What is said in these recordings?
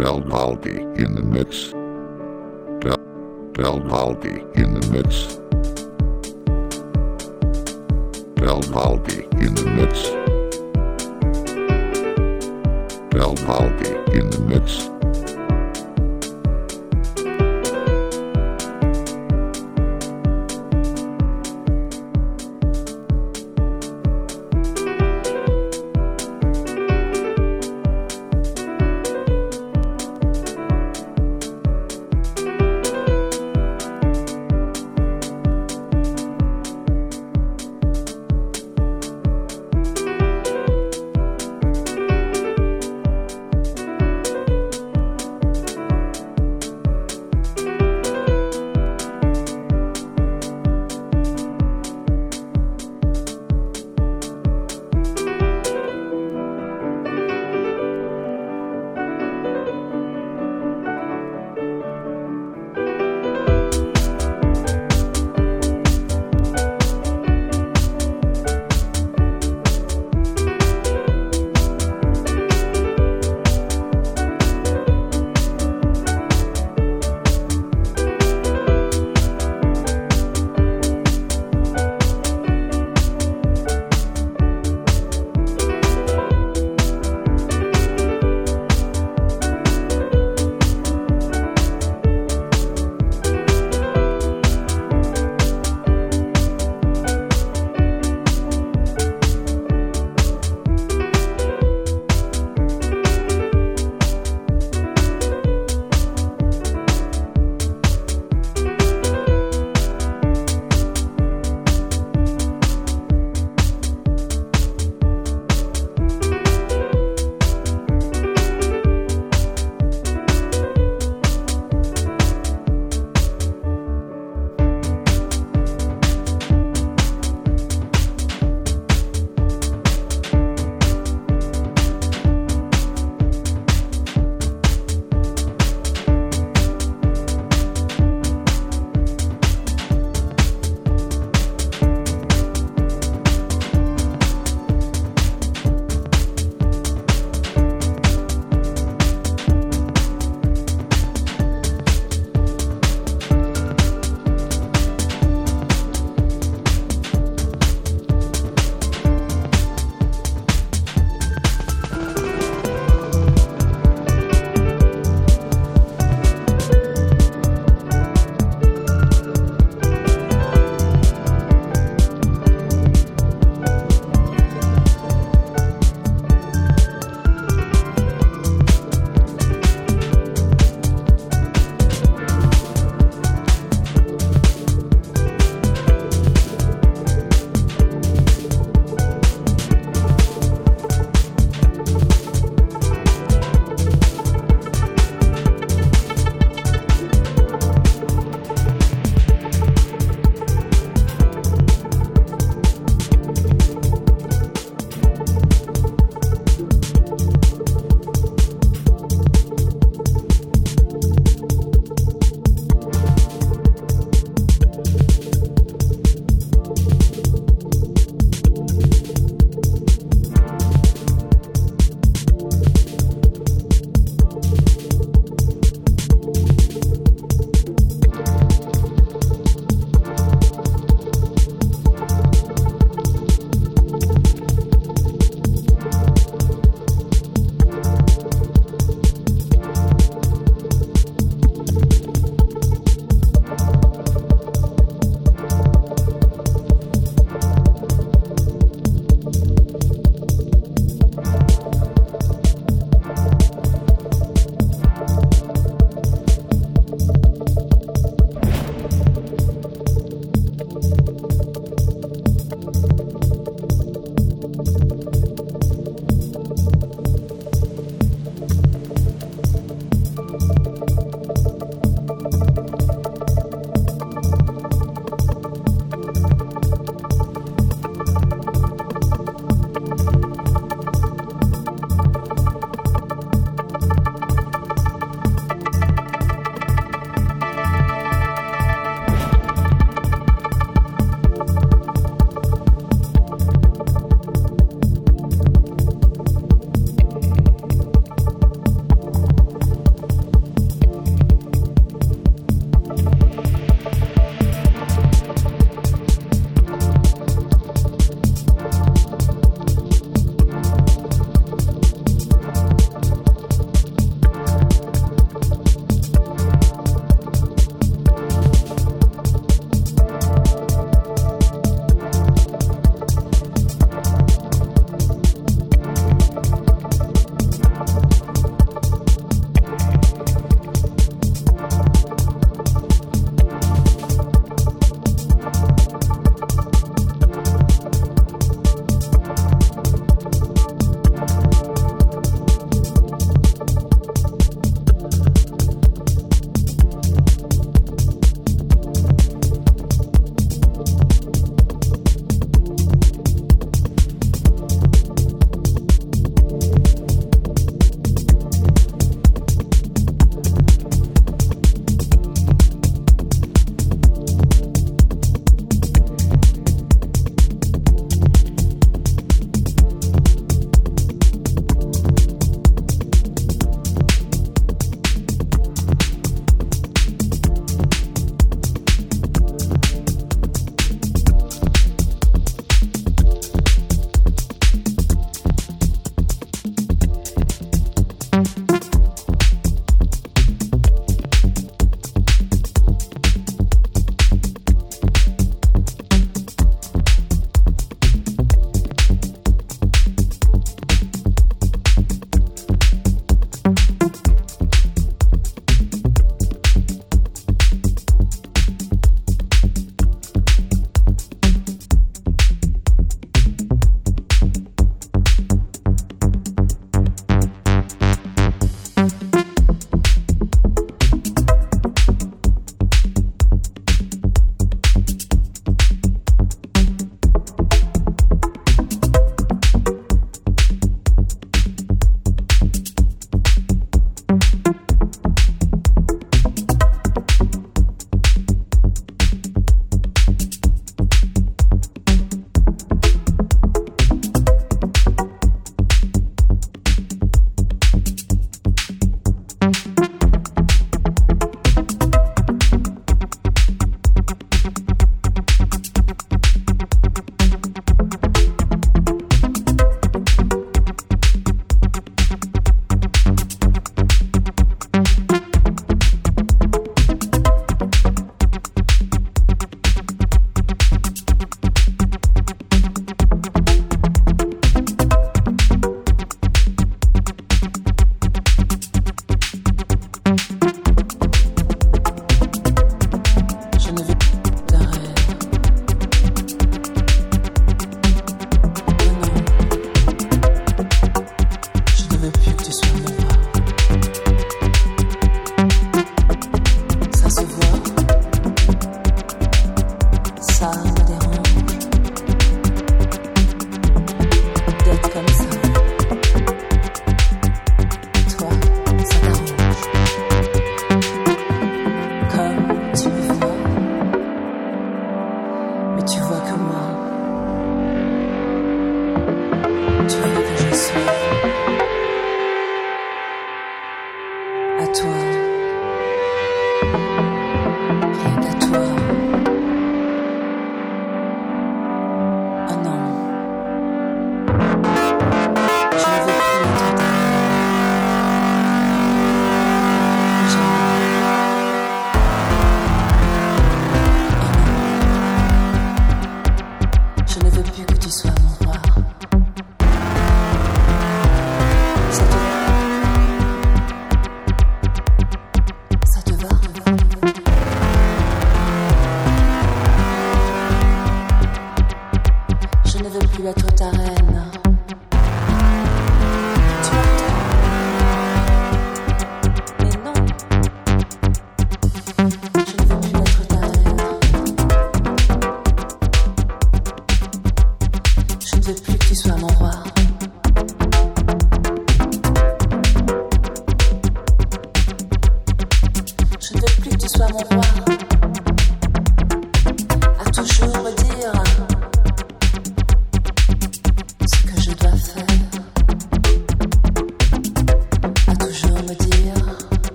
Del Baldi in the mix. Del, Del Baldi in the mix. Del Baldi in the mix. Del Baldi in the mix.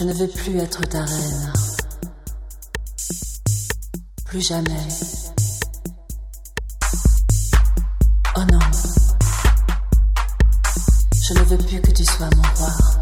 Je ne veux plus être ta reine. Plus jamais. Oh non. Je ne veux plus que tu sois mon roi.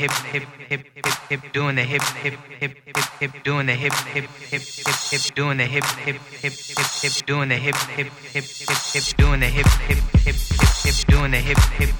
hip hip hip hip hip doing the hip hip hip hip hip doing the hip hip hip hip hip doing the hip hip hip hip hip doing the hip hip hip hip doing the hip hip hip hip hip doing the hip hip